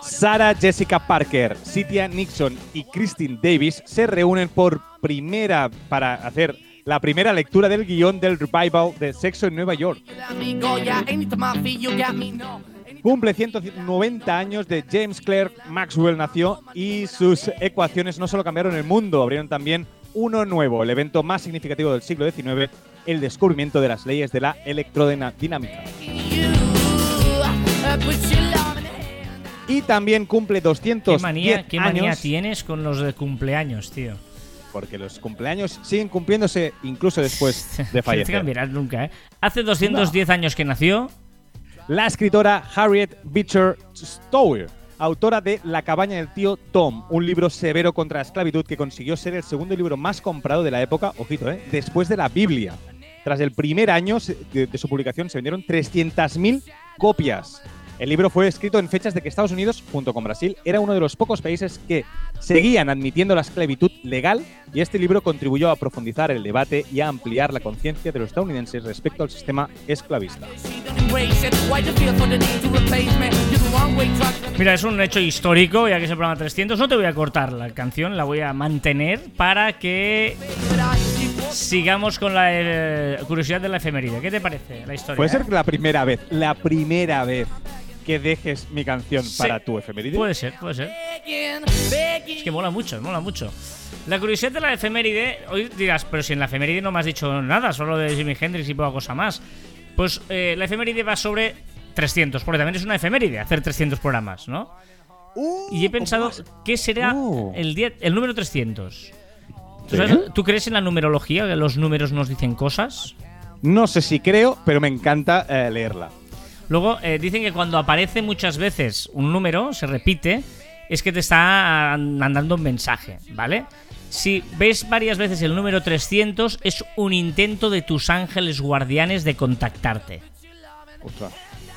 Sarah Jessica Parker, Cynthia Nixon y Christine Davis se reúnen por primera para hacer la primera lectura del guion del revival de Sexo en Nueva York. Cumple 190 años de James Clerk Maxwell nació y sus ecuaciones no solo cambiaron el mundo, abrieron también uno nuevo, el evento más significativo del siglo XIX, el descubrimiento de las leyes de la electrodinámica. Y también cumple 200 ¿Qué manía, qué manía años, tienes con los de cumpleaños, tío? Porque los cumpleaños siguen cumpliéndose incluso después de No fallecer. cambiarás nunca, ¿eh? Hace 210 años que nació. La escritora Harriet Beecher Stowe, autora de La cabaña del tío Tom, un libro severo contra la esclavitud que consiguió ser el segundo libro más comprado de la época, ojito, ¿eh? después de la Biblia. Tras el primer año de su publicación se vendieron 300.000 copias. El libro fue escrito en fechas de que Estados Unidos, junto con Brasil, era uno de los pocos países que seguían admitiendo la esclavitud legal y este libro contribuyó a profundizar el debate y a ampliar la conciencia de los estadounidenses respecto al sistema esclavista. Mira, es un hecho histórico, ya que es el programa 300. No te voy a cortar la canción, la voy a mantener para que sigamos con la eh, curiosidad de la efeméride. ¿Qué te parece la historia? Puede ser eh? la primera vez, la primera vez que dejes mi canción Sí. para tu efeméride. Puede ser, puede ser. Es que mola mucho, mola mucho. La curiosidad de la efeméride, hoy dirás, pero si en la efeméride no me has dicho nada, solo de Jimi Hendrix y poca cosa más. Pues eh, la efeméride va sobre 300, porque también es una efeméride hacer 300 programas, ¿no? Uh, Y he pensado, ¿qué será Oh. el, día, el número 300? ¿Tú, ¿Sí? sabes- ¿Tú crees en la numerología, que los números nos dicen cosas? No sé si creo, pero me encanta eh, leerla. Luego eh, dicen que cuando aparece muchas veces un número, se repite, es que te está mandando un mensaje, ¿vale? Si ves varias veces el número 300, es un intento de tus ángeles guardianes de contactarte. Ostras.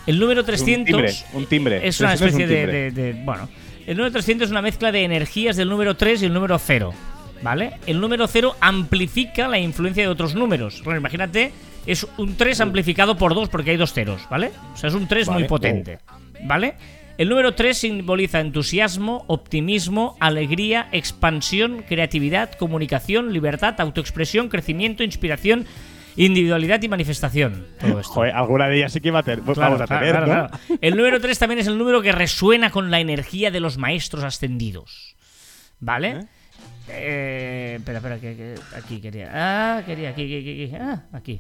El número Un 300 timbre, un timbre. es una 300 es un especie de- de- Bueno, el número 300 es una mezcla de energías del número 3 y el número 0, ¿vale? El número 0 amplifica la influencia de otros números. Bueno, imagínate, es un 3 amplificado por 2 porque hay dos ceros, ¿vale? O sea, es un 3 muy potente, ¿vale? El número 3 simboliza entusiasmo, optimismo, alegría, expansión, creatividad, comunicación, libertad, autoexpresión, crecimiento, inspiración Individualidad y manifestación. Todo esto. Joder, alguna de ellas sí que iba a tener, Claro, vamos a claro, tener, claro, ¿no? claro. El número 3 también es el número que resuena con la energía de los maestros ascendidos. ¿Vale? ¿Eh? Eh, espera, espera, que, que- aquí quería. Ah, quería, aquí, aquí, aquí. Ah, aquí.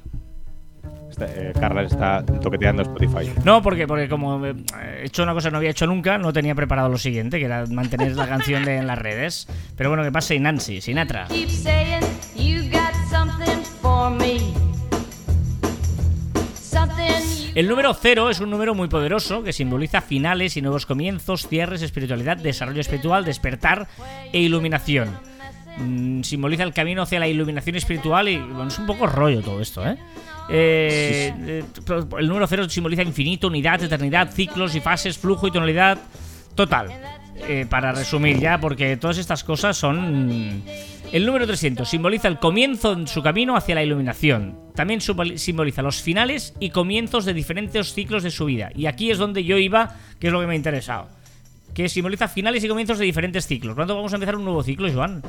Está- eh, Carla está toqueteando Spotify. No, porque, porque como eh, he hecho una cosa que no había hecho nunca, no tenía preparado lo siguiente, que era mantener la canción de, en las redes. Pero bueno, que pase Nancy, Sinatra. Keep saying you got something for me. Something you El número 0 es un número muy poderoso que simboliza finales y nuevos comienzos, cierres, espiritualidad, desarrollo espiritual, despertar e iluminación. Mm, simboliza el camino hacia la iluminación espiritual y bueno, es un poco rollo todo esto, ¿eh? Eh, eh, el número 0 simboliza infinito, unidad, eternidad, ciclos y fases, flujo y tonalidad total. Eh, para resumir ya, porque todas estas cosas son... El número 300 simboliza el comienzo en su camino hacia la iluminación. También simboliza los finales y comienzos de diferentes ciclos de su vida. Y aquí es donde yo iba, que es lo que me ha interesado. Que simboliza finales y comienzos de diferentes ciclos. ¿Cuándo vamos a empezar un nuevo ciclo, Joan?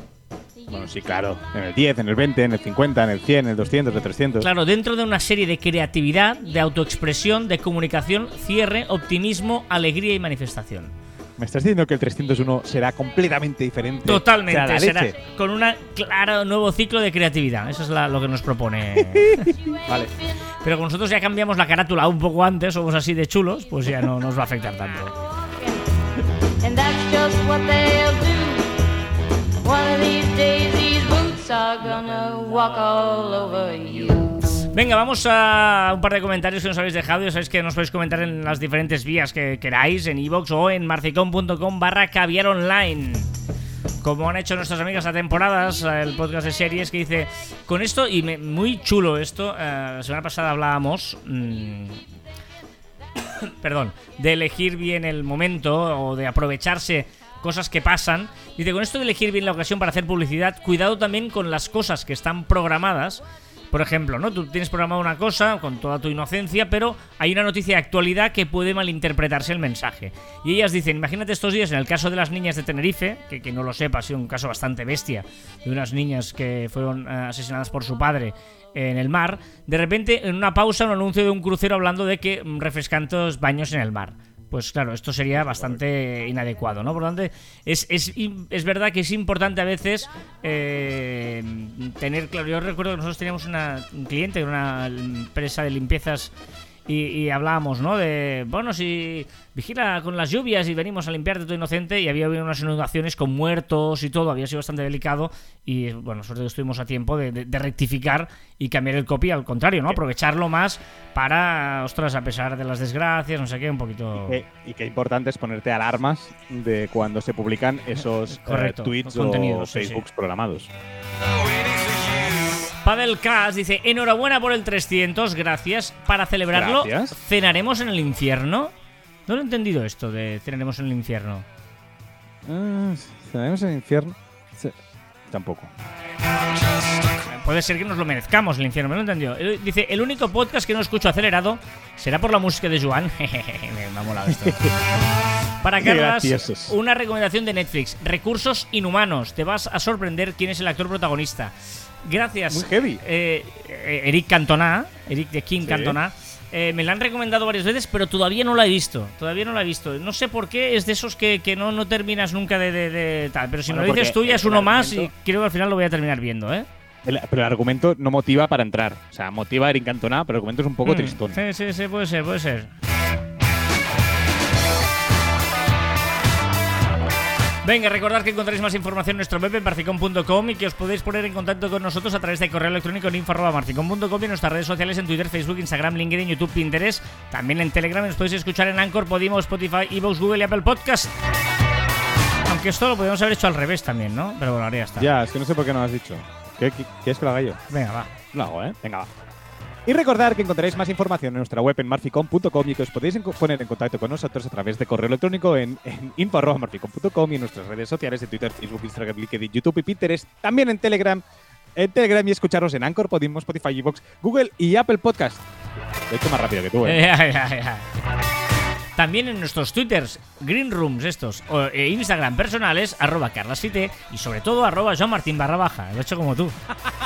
Bueno, sí, claro. En el 10, en el 20, en el 50, en el 100, en el 200, en el 300. Claro, dentro de una serie de creatividad, de autoexpresión, de comunicación, cierre, optimismo, alegría y manifestación. Me estás diciendo que el 301 será completamente diferente. Totalmente, será con un claro nuevo ciclo de creatividad. Eso es la- lo que nos propone. Vale. Pero como nosotros ya cambiamos la carátula un poco antes, somos así de chulos, pues ya no nos va a afectar tanto. and that's just what they'll do. One of these these boots are gonna walk all over you. Venga, vamos a un par de comentarios que nos habéis dejado. Ya sabéis que nos podéis comentar en las diferentes vías que queráis, en iVoox o en marficom.com barra caviar online. Como han hecho nuestras amigas a temporadas, el podcast de series que dice, con esto, y me- muy chulo esto, eh, la semana pasada hablábamos, mm, perdón, de elegir bien el momento o de aprovecharse cosas que pasan. Dice, con esto de elegir bien la ocasión para hacer publicidad, cuidado también con las cosas que están programadas. Por ejemplo, ¿no? Tú tienes programada una cosa con toda tu inocencia, pero hay una noticia de actualidad que puede malinterpretarse el mensaje. Y ellas dicen, imagínate estos días, en el caso de las niñas de Tenerife, que, no lo sepa, ha sido un caso bastante bestia, de unas niñas que fueron eh, asesinadas por su padre en el mar, de repente en una pausa un anuncio de un crucero hablando de que mm, refrescantes baños en el mar. Pues claro, esto sería bastante inadecuado, ¿no? Por lo tanto, es, es, es verdad que es importante a veces eh, tener claro. Yo recuerdo que nosotros teníamos una, un cliente, una empresa de limpiezas y, y hablábamos, ¿no? De, bueno, si vigila con las lluvias y venimos a limpiarte todo inocente y había habido unas inundaciones con muertos y todo, había sido bastante delicado y, bueno, nosotros estuvimos a tiempo de, de- de rectificar y cambiar el copy al contrario, ¿no? Aprovecharlo más para, ostras, a pesar de las desgracias, no sé qué, un poquito... Y qué importante es ponerte alarmas de cuando se publican esos eh, Correcto, tweets o contenidos, sí, Facebooks programados. Padel Cast dice, enhorabuena por el 300, gracias. Para celebrarlo, Gracias. ¿cenaremos en el infierno? No lo he entendido esto de cenaremos en el infierno. Ah, ¿Tenemos el infierno? Sí. Tampoco. Puede ser que nos lo merezcamos el infierno, me lo he entendido. Eh, Dice, el único podcast que no escucho acelerado será por la música de Joan. me me ha molado esto. Para Carlas, una recomendación de Netflix. Recursos inhumanos. Te vas a sorprender quién es el actor protagonista. Gracias. Muy heavy. eh, eh, Eric Cantona, Eric de King Sí. Cantona. Eh, me la han recomendado varias veces, pero todavía no la he visto. Todavía no la he visto. No sé por qué, es de esos que, que no, no terminas nunca de, de- de tal. Pero si Bueno, me lo dices tú, ya es uno más y creo que al final lo voy a terminar viendo, ¿eh? El- pero el argumento no motiva para entrar. O sea, motiva a Eric Cantona, pero el argumento es un poco Mm, tristón. Sí, sí, sí, puede ser, puede ser. Venga, recordad que encontráis más información en nuestro web en marficom.com y que os podéis poner en contacto con nosotros a través de correo electrónico en info.marficom.com y en nuestras redes sociales en Twitter, Facebook, Instagram, LinkedIn, YouTube, Pinterest. También en Telegram nos podéis escuchar en Anchor, Podimo, Spotify, Evox, Google y Apple Podcast. Aunque esto lo podríamos haber hecho al revés también, ¿no? Pero bueno, ahora ya está. Ya, es que no sé por qué no lo has dicho. ¿Qué, qué- ¿Quieres que lo haga yo? Venga, va. Lo hago, ¿eh? Venga, va. Y recordar que encontraréis más información en nuestra web en marficom.com y que os podéis poner en contacto con nosotros a través de correo electrónico en, en info.marficom.com y en nuestras redes sociales de Twitter, Facebook, Instagram, LinkedIn, YouTube y Pinterest. También en Telegram, en Telegram y escucharos en Anchor, Podimo, Spotify, Evox, Google y Apple Podcast. Lo he hecho más rápido que tú, ¿eh? También en nuestros twitters, green rooms estos, o, e Instagram personales, arroba carlasfite y sobre todo arroba Joan Martín barra baja. Lo he hecho como tú.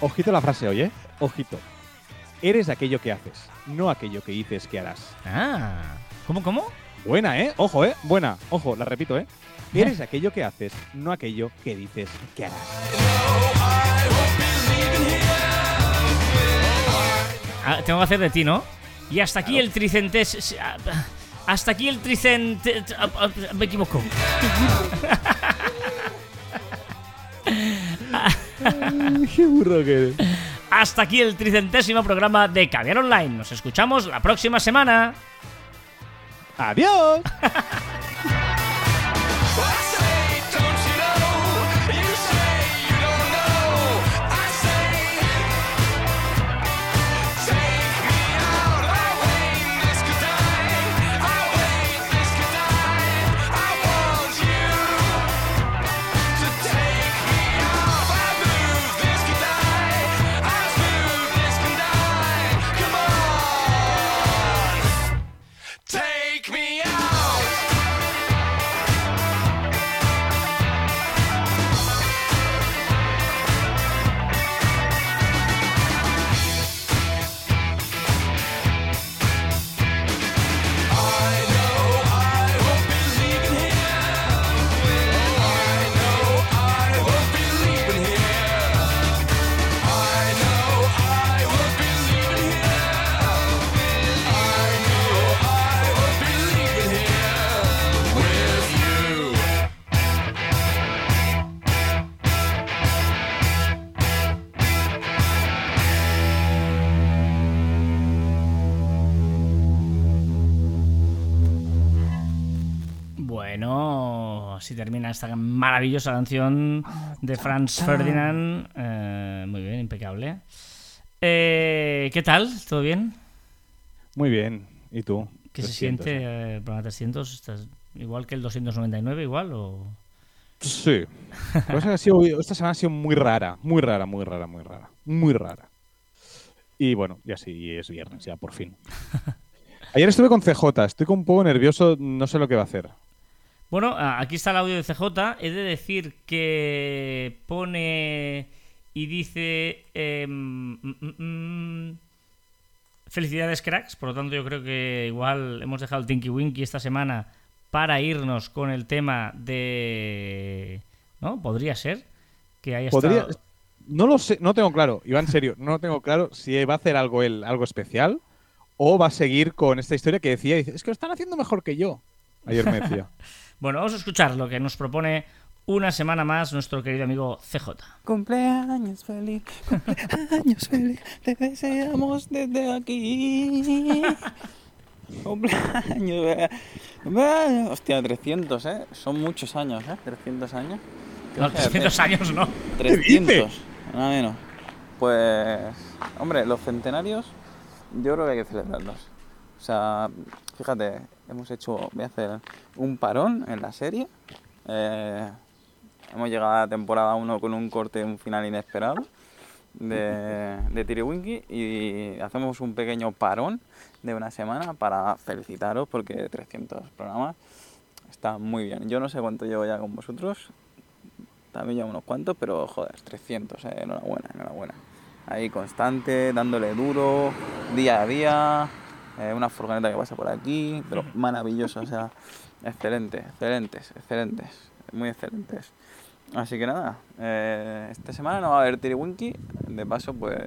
ojito la frase hoy, ¿eh? Ojito. Eres aquello que haces, no aquello que dices que harás. Ah, ¿cómo, cómo? Buena, ¿eh? Ojo, ¿eh? Buena. Ojo, la repito, ¿eh? Eres aquello que haces, no aquello que dices que harás. Ah, tengo que hacer de ti, ¿no? Y hasta aquí el tricentes... ah, Hasta aquí el tricente... ah, ah, Me equivoco. ¡Qué burro que eres! Hasta aquí el tricentésimo programa de Caviar Online. Nos escuchamos la próxima semana. ¡Adiós! termina esta maravillosa canción de Franz Ferdinand. Eh, muy bien, impecable. Eh, ¿Qué tal? ¿Todo bien? Muy bien. ¿Y tú? ¿Qué se 300, siente ¿eh? eh, el programa 300? ¿Estás igual que el 299 igual o...? Sí. Ha sido- esta semana ha sido muy rara. Muy rara, muy rara, muy rara. Muy rara. Y bueno, ya sí, es viernes, ya por fin. Ayer estuve con CJ, estoy un poco nervioso, no sé lo que va a hacer. Bueno, aquí está el audio de CJ. He de decir que pone y dice... em, mm, mm, mm, felicidades, cracks. Por lo tanto, yo creo que igual hemos dejado el Tinky Winky esta semana para irnos con el tema de... ¿No? Podría ser que haya Podría, estado- no lo sé, no tengo claro, Iván, en serio, no tengo claro si va a hacer algo él, algo especial, o va a seguir con esta historia que decía, dice, es que lo están haciendo mejor que yo. Ayer me decía. Bueno, vamos a escuchar lo que nos propone una semana más nuestro querido amigo CJ. Cumpleaños feliz, cumpleaños feliz, te deseamos desde aquí. Cumpleaños, eh. cumpleaños. Hostia, 300, ¿eh? Son muchos años, ¿eh? 300 años. No, Imagínate. 300 años, ¿no? 300, nada menos. Pues, hombre, los centenarios yo creo que hay que celebrarlos. O sea, fíjate, hemos hecho, voy a hacer un parón en la serie. Eh, hemos llegado a la temporada 1 con un corte, un final inesperado de, de Tiriwinky y hacemos un pequeño parón de una semana para felicitaros porque 300 programas está muy bien. Yo no sé cuánto llevo ya con vosotros, también ya unos cuantos, pero joder, 300, eh, enhorabuena, enhorabuena. Ahí constante, dándole duro, día a día, eh, una furgoneta que pasa por aquí, pero maravilloso, o sea, excelente, excelentes, excelentes, muy excelentes. Así que nada, eh, esta semana no va a haber Tiriwinky, de paso pues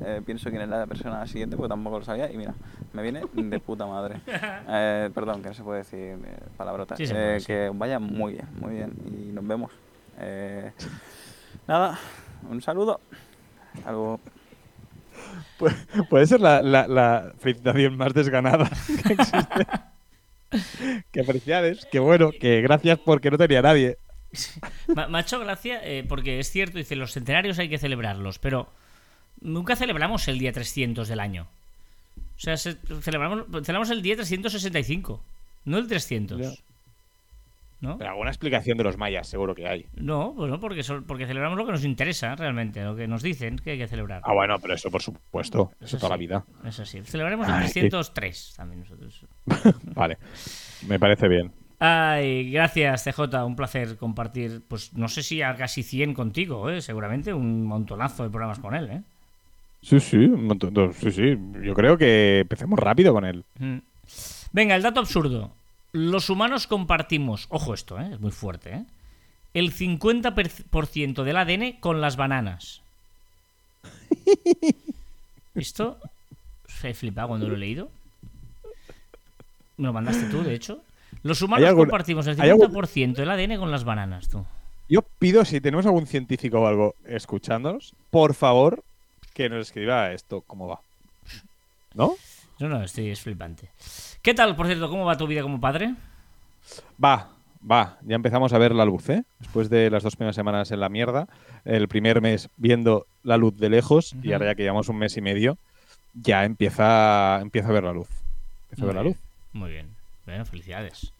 eh, pienso quién es la persona siguiente, porque tampoco lo sabía, y mira, me viene de puta madre. Eh, perdón, que no se puede decir eh, palabrotas. Sí, Eh, sí. Que vaya muy bien, muy bien, y nos vemos. Nada, un saludo. Hasta luego. Pu- Puede ser la, la- la felicitación más desganada que existe. que felicidades, que bueno, que gracias porque no tenía nadie. Me, me ha hecho gracia eh, porque es cierto, dice, los centenarios hay que celebrarlos, pero nunca celebramos el día 300 del año. O sea, se- celebramos, celebramos el día 365, no el 300. Ya. ¿No? Pero alguna explicación de los mayas seguro que hay. No, bueno, porque, sol- porque celebramos lo que nos interesa realmente, lo que nos dicen que hay que celebrar. Ah, bueno, pero eso por supuesto, eso toda la vida. Eso sí, celebraremos el Ay, 303 también nosotros. Vale, me parece bien. Ay, gracias, CJ. Un placer compartir, pues no sé si a casi 100 contigo, ¿eh? seguramente un montonazo de programas con él. ¿eh? Sí, sí, un montón- no, sí, sí. Yo creo que empecemos rápido con él. Mm. Venga, el dato absurdo. Los humanos compartimos, ojo esto, ¿eh? es muy fuerte, ¿eh? el 50% del ADN con las bananas. ¿Esto? He flipado cuando lo he leído. Me lo mandaste tú, de hecho. Los humanos compartimos el hay algún- 50% del ADN con las bananas, tú. Yo pido, si tenemos algún científico o algo escuchándonos, por favor, que nos escriba esto, cómo va. ¿No? No, no, estoy es flipante. ¿Qué tal, por cierto? ¿Cómo va tu vida como padre? Va, va. Ya empezamos a ver la luz, ¿eh? Después de las dos primeras semanas en la mierda, el primer mes viendo la luz de lejos y ahora ya que llevamos un mes y medio, ya empieza, empieza a ver la luz. Empieza a ver la luz. Muy bien. Bueno, felicidades.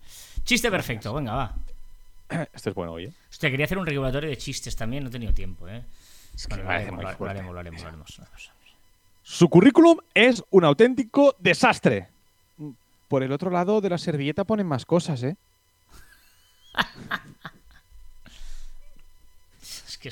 Chiste perfecto, venga, va. Esto es bueno, oye. Hostia, quería hacer un regulatorio de chistes también, no he tenido tiempo, ¿eh? que Bueno, lo haremos, lo haremos, lo haremos, lo haremos. Su currículum es un auténtico desastre. Por el otro lado de la servilleta ponen más cosas, ¿eh? Es que.